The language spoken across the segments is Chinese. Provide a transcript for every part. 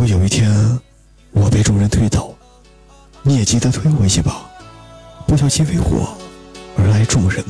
如果有一天我被众人推倒，你也记得推我一把，不小心为火而来众人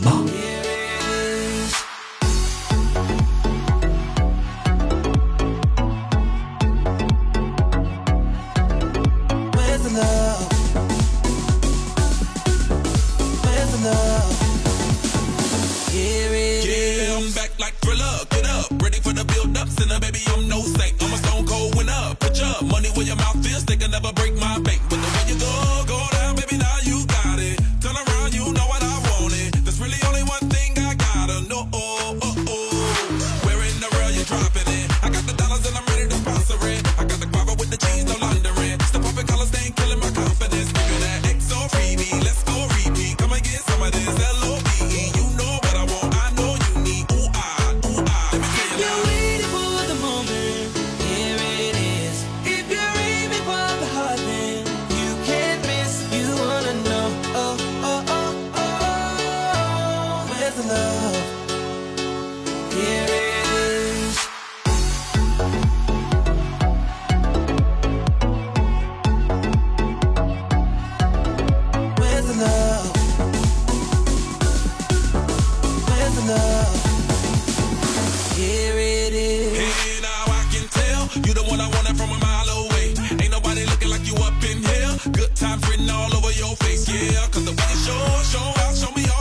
all over your face, yeah. Cause the way you show, show out, show me all.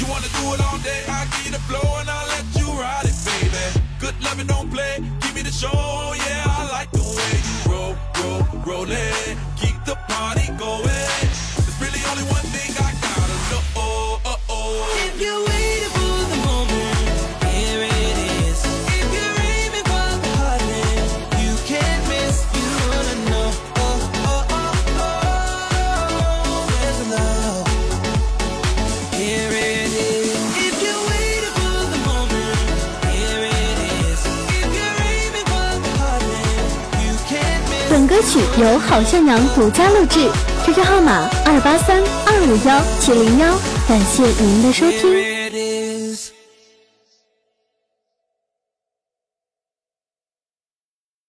You wanna do it all day? I get the flow and I let you ride it, baby. Good loving don't play. 本歌曲由好向阳独家录制，QQ 号码二八三二五幺七零幺，感谢您的收听。